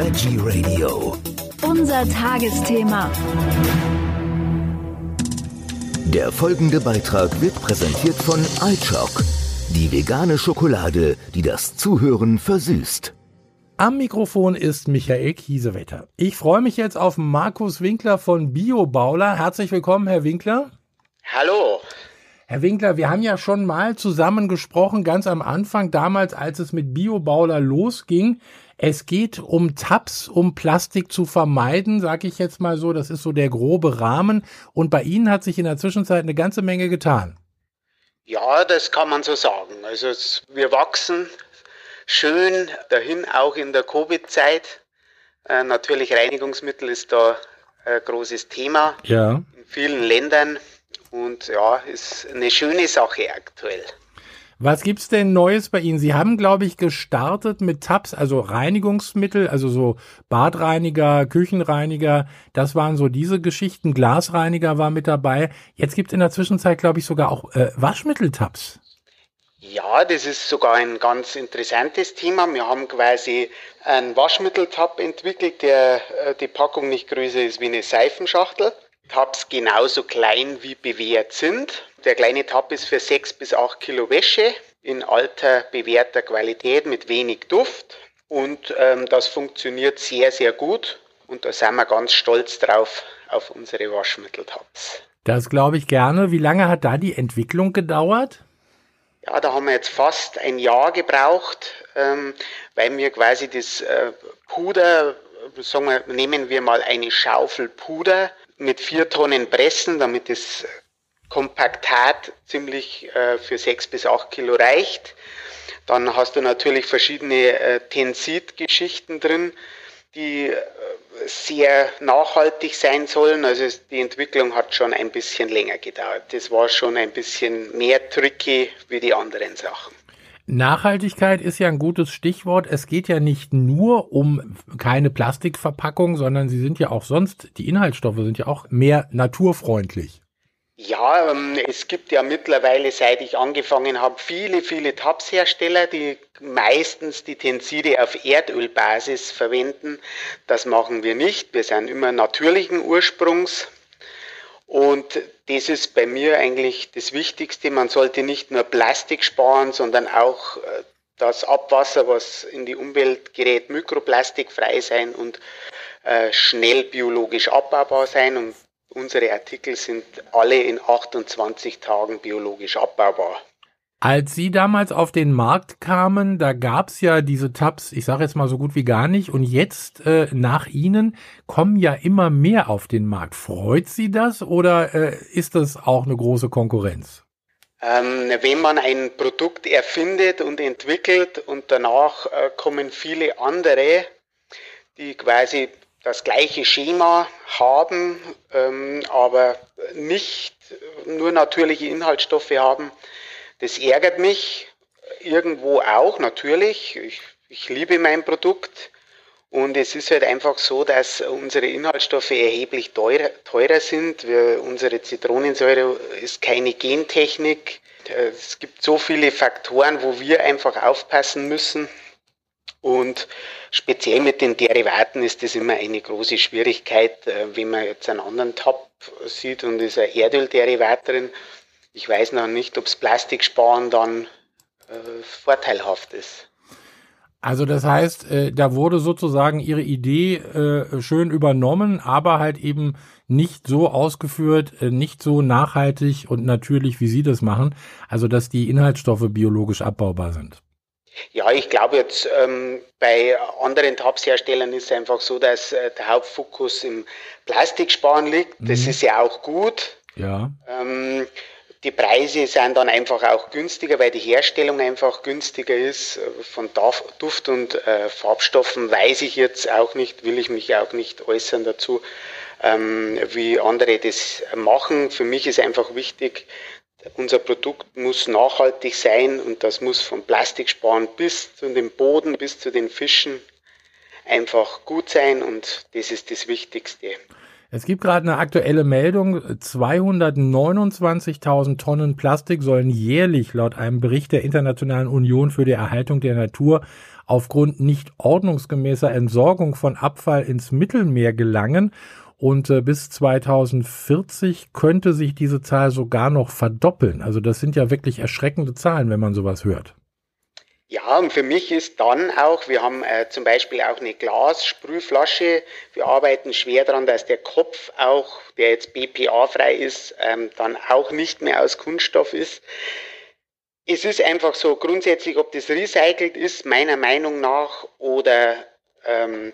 Veggie Radio. Unser Tagesthema. Der folgende Beitrag wird präsentiert von iChock, die vegane Schokolade, die das Zuhören versüßt. Am Mikrofon ist Michael Kiesewetter. Ich freue mich jetzt auf Markus Winkler von BioBauler. Herzlich willkommen, Herr Winkler. Hallo. Herr Winkler, wir haben ja schon mal zusammen gesprochen, ganz am Anfang, damals, als es mit BioBauler losging. Es geht um Tabs, um Plastik zu vermeiden, sage ich jetzt mal so. Das ist so der grobe Rahmen. Und bei Ihnen hat sich in der Zwischenzeit eine ganze Menge getan. Ja, das kann man so sagen. Also es, wir wachsen schön dahin, auch in der Covid-Zeit. Äh, natürlich Reinigungsmittel ist da ein großes Thema. Ja. In vielen Ländern. Und ja, ist eine schöne Sache aktuell. Was gibt's denn Neues bei Ihnen? Sie haben, glaube ich, gestartet mit Tabs, also Reinigungsmittel, also so Badreiniger, Küchenreiniger. Das waren so diese Geschichten. Glasreiniger war mit dabei. Jetzt gibt's in der Zwischenzeit, glaube ich, sogar auch äh, Waschmitteltabs. Ja, das ist sogar ein ganz interessantes Thema. Wir haben quasi einen Waschmitteltab entwickelt, der äh, die Packung nicht größer ist wie eine Seifenschachtel. Tabs genauso klein wie bewährt sind. Der kleine Tab ist für 6 bis 8 Kilo Wäsche in alter, bewährter Qualität mit wenig Duft. Und ähm, das funktioniert sehr, sehr gut. Und da sind wir ganz stolz drauf, auf unsere Waschmitteltabs. Das glaube ich gerne. Wie lange hat da die Entwicklung gedauert? Ja, da haben wir jetzt fast ein Jahr gebraucht, ähm, weil wir quasi das äh, Puder, sagen wir, nehmen wir mal eine Schaufel Puder mit vier Tonnen pressen, damit das Kompaktat ziemlich äh, für sechs bis acht Kilo reicht. Dann hast du natürlich verschiedene äh, Tensid-Geschichten drin, die äh, sehr nachhaltig sein sollen. Also die Entwicklung hat schon ein bisschen länger gedauert. Das war schon ein bisschen mehr tricky wie die anderen Sachen. Nachhaltigkeit ist ja ein gutes Stichwort. Es geht ja nicht nur um keine Plastikverpackung, sondern sie sind ja auch sonst, die Inhaltsstoffe sind ja auch mehr naturfreundlich. Ja, ähm, es gibt ja mittlerweile, seit ich angefangen habe, viele, viele Tabshersteller, die meistens die Tenside auf Erdölbasis verwenden. Das machen wir nicht. Wir sind immer natürlichen Ursprungs. Und das ist bei mir eigentlich das Wichtigste. Man sollte nicht nur Plastik sparen, sondern auch äh, das Abwasser, was in die Umwelt gerät, mikroplastikfrei sein und äh, schnell biologisch abbaubar sein. Und unsere Artikel sind alle in 28 Tagen biologisch abbaubar. Als Sie damals auf den Markt kamen, da gab's ja diese Tabs, ich sage jetzt mal so gut wie gar nicht. Und jetzt äh, nach Ihnen kommen ja immer mehr auf den Markt. Freut Sie das oder äh, ist das auch eine große Konkurrenz? Ähm, wenn man ein Produkt erfindet und entwickelt und danach äh, kommen viele andere, die quasi das gleiche Schema haben, ähm, aber nicht nur natürliche Inhaltsstoffe haben, das ärgert mich irgendwo auch, natürlich. Ich, ich liebe mein Produkt. Und es ist halt einfach so, dass unsere Inhaltsstoffe erheblich teurer, teurer sind. Wir, unsere Zitronensäure ist keine Gentechnik. Es gibt so viele Faktoren, wo wir einfach aufpassen müssen. Und speziell mit den Derivaten ist das immer eine große Schwierigkeit, äh, wenn man jetzt einen anderen Tab sieht und ist ein Erdölderivat drin ich weiß noch nicht, ob das Plastiksparen dann äh, vorteilhaft ist. Also das heißt, äh, da wurde sozusagen Ihre Idee äh, schön übernommen, aber halt eben nicht so ausgeführt, äh, nicht so nachhaltig und natürlich, wie Sie das machen. Also dass die Inhaltsstoffe biologisch abbaubar sind. Ja, ich glaube jetzt ähm, bei anderen Tabsherstellern ist es einfach so, dass äh, der Hauptfokus im Plastiksparen liegt. Das mhm. ist ja auch gut. Ja. Ähm, die Preise sind dann einfach auch günstiger, weil die Herstellung einfach günstiger ist. Von Duft und äh, Farbstoffen weiß ich jetzt auch nicht, will ich mich auch nicht äußern dazu, ähm, wie andere das machen. Für mich ist einfach wichtig, unser Produkt muss nachhaltig sein und das muss vom Plastiksparen bis zu dem Boden, bis zu den Fischen einfach gut sein und das ist das Wichtigste. Es gibt gerade eine aktuelle Meldung. 229.000 Tonnen Plastik sollen jährlich laut einem Bericht der Internationalen Union für die Erhaltung der Natur aufgrund nicht ordnungsgemäßer Entsorgung von Abfall ins Mittelmeer gelangen. Und äh, bis 2040 könnte sich diese Zahl sogar noch verdoppeln. Also das sind ja wirklich erschreckende Zahlen, wenn man sowas hört. Ja, und für mich ist dann auch, wir haben äh, zum Beispiel auch eine Glassprühflasche. Wir arbeiten schwer daran, dass der Kopf auch, der jetzt BPA-frei ist, ähm, dann auch nicht mehr aus Kunststoff ist. Es ist einfach so grundsätzlich, ob das recycelt ist, meiner Meinung nach, oder ähm,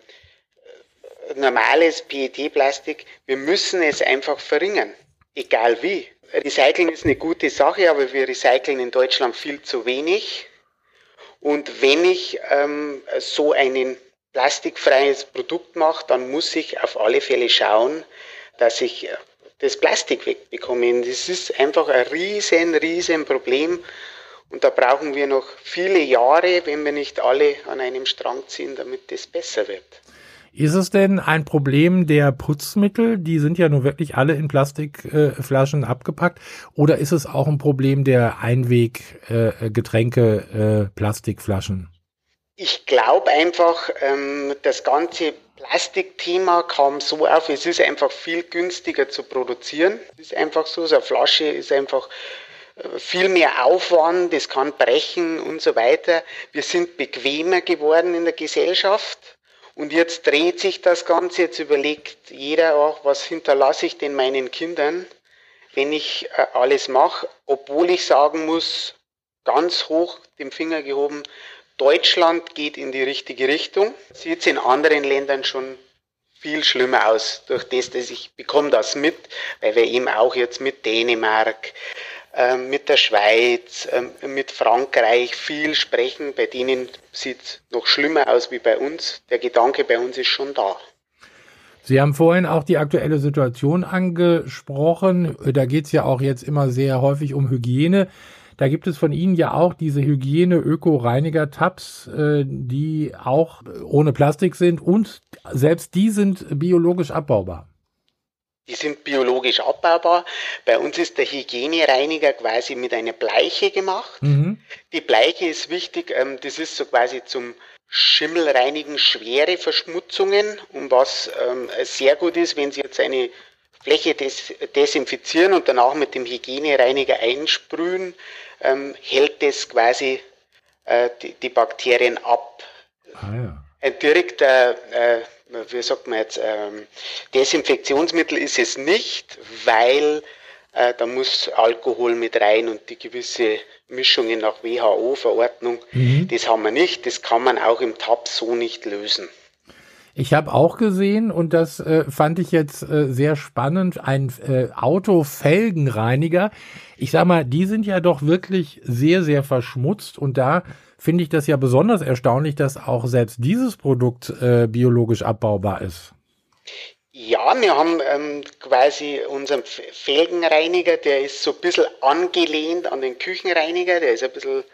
normales PET-Plastik, wir müssen es einfach verringern, egal wie. Recyceln ist eine gute Sache, aber wir recyceln in Deutschland viel zu wenig. Und wenn ich ähm, so ein plastikfreies Produkt mache, dann muss ich auf alle Fälle schauen, dass ich äh, das Plastik wegbekomme. Das ist einfach ein riesen, riesen Problem. Und da brauchen wir noch viele Jahre, wenn wir nicht alle an einem Strang ziehen, damit das besser wird. Ist es denn ein Problem der Putzmittel? Die sind ja nun wirklich alle in Plastikflaschen äh, abgepackt. Oder ist es auch ein Problem der Einweggetränke, äh, Plastikflaschen? Ich glaube einfach, ähm, das ganze Plastikthema kam so auf, es ist einfach viel günstiger zu produzieren. Es ist einfach so, so eine Flasche ist einfach äh, viel mehr Aufwand, es kann brechen und so weiter. Wir sind bequemer geworden in der Gesellschaft. Und jetzt dreht sich das Ganze, jetzt überlegt jeder auch, was hinterlasse ich denn meinen Kindern, wenn ich äh, alles mache, obwohl ich sagen muss, ganz hoch den Finger gehoben, Deutschland geht in die richtige Richtung. Sieht es in anderen Ländern schon viel schlimmer aus. Durch das, dass ich bekomme das mit, weil wir eben auch jetzt mit Dänemark, mit der Schweiz, ähm, mit Frankreich viel sprechen. Bei denen sieht noch schlimmer aus wie bei uns. Der Gedanke bei uns ist schon da. Sie haben vorhin auch die aktuelle Situation angesprochen. Da geht es ja auch jetzt immer sehr häufig um Hygiene. Da gibt es von Ihnen ja auch diese Hygiene-Öko-Reiniger-Tabs, äh, die auch ohne Plastik sind und selbst die sind biologisch abbaubar. Die sind biologisch abbaubar. Bei uns ist der Hygienereiniger quasi mit einer Bleiche gemacht. Mhm. Die Bleiche ist wichtig, ähm, das ist so quasi zum Schimmelreinigen schwere Verschmutzungen. Und was ähm, sehr gut ist, wenn Sie jetzt eine Fläche des, desinfizieren und danach mit dem Hygienereiniger einsprühen, ähm, hält das quasi äh, die, die, Bakterien ab. Ah, ja. Ein direkter äh, wie sagt man jetzt, ähm, Desinfektionsmittel ist es nicht, weil äh, da muss Alkohol mit rein und die gewisse Mischungen nach WHO-Verordnung, mhm. das haben wir nicht, das kann man auch im Tab so nicht lösen. Ich habe auch gesehen und das äh, fand ich jetzt äh, sehr spannend, ein äh, Autofelgenreiniger. Ich sag mal, die sind ja doch wirklich sehr, sehr verschmutzt und da finde ich das ja besonders erstaunlich, dass auch selbst dieses Produkt äh, biologisch abbaubar ist. Ja, wir haben ähm, quasi unseren Felgenreiniger, der ist so ein bisschen angelehnt an den Küchenreiniger, der ist ein bisschen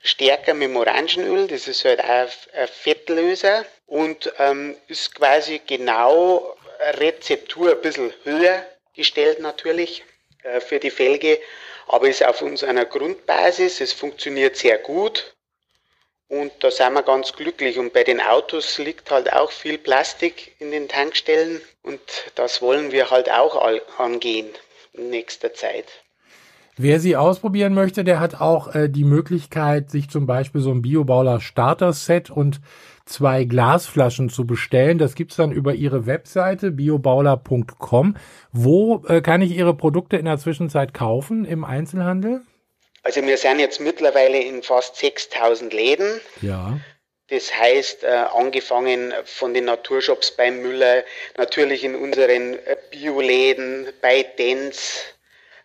stärker mit dem Orangenöl, das ist halt auch ein Fettlöser und ähm, ist quasi genau Rezeptur ein bisschen höher gestellt natürlich äh, für die Felge, aber ist auf unserer Grundbasis, es funktioniert sehr gut und da sind wir ganz glücklich. Und bei den Autos liegt halt auch viel Plastik in den Tankstellen. Und das wollen wir halt auch angehen in nächster Zeit. Wer sie ausprobieren möchte, der hat auch äh, die Möglichkeit, sich zum Beispiel so ein Biobauler Starter-Set und zwei Glasflaschen zu bestellen. Das gibt's dann über ihre Webseite biobauler.com. Wo äh, kann ich ihre Produkte in der Zwischenzeit kaufen im Einzelhandel? Also wir sind jetzt mittlerweile in fast 6000 Läden. Ja. Das heißt, äh, angefangen von den Naturshops bei Müller, natürlich in unseren äh, Bioläden, bei Dens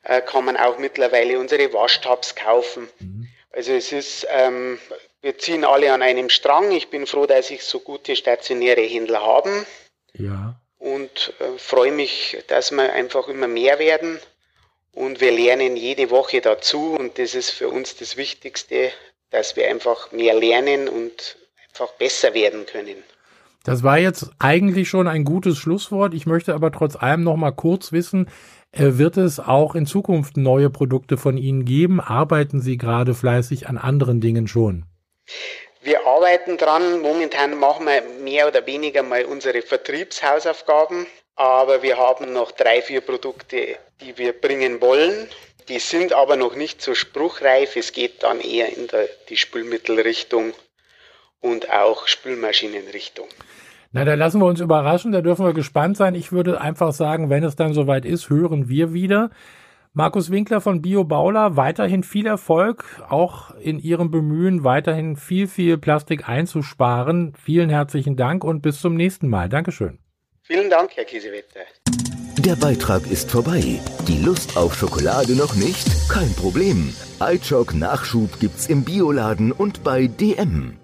äh, kann man auch mittlerweile unsere Waschtabs kaufen. Mhm. Also es ist, ähm, wir ziehen alle an einem Strang. Ich bin froh, dass ich so gute stationäre Händler haben. Ja. Und äh, freue mich, dass wir einfach immer mehr werden. Und wir lernen jede Woche dazu und das ist für uns das Wichtigste, dass wir einfach mehr lernen und einfach besser werden können. Das war jetzt eigentlich schon ein gutes Schlusswort. Ich möchte aber trotz allem noch mal kurz wissen, äh, wird es auch in Zukunft neue Produkte von Ihnen geben? Arbeiten Sie gerade fleißig an anderen Dingen schon? Wir arbeiten dran. Momentan machen wir mehr oder weniger mal unsere Vertriebshausaufgaben. Aber wir haben noch drei, vier Produkte, die wir bringen wollen. Die sind aber noch nicht so spruchreif. Es geht dann eher in der, die Spülmittelrichtung und auch Spülmaschinenrichtung. Na, da lassen wir uns überraschen, da dürfen wir gespannt sein. Ich würde einfach sagen, wenn es dann soweit ist, hören wir wieder. Markus Winkler von Bio Bauler, weiterhin viel Erfolg, auch in Ihrem Bemühen, weiterhin viel, viel Plastik einzusparen. Vielen herzlichen Dank und bis zum nächsten Mal. Dankeschön. Vielen Dank, Herr Kiesewetter. Der Beitrag ist vorbei. Die Lust auf Schokolade noch nicht? Kein Problem. iChock Nachschub gibt's im Bioladen und bei DM.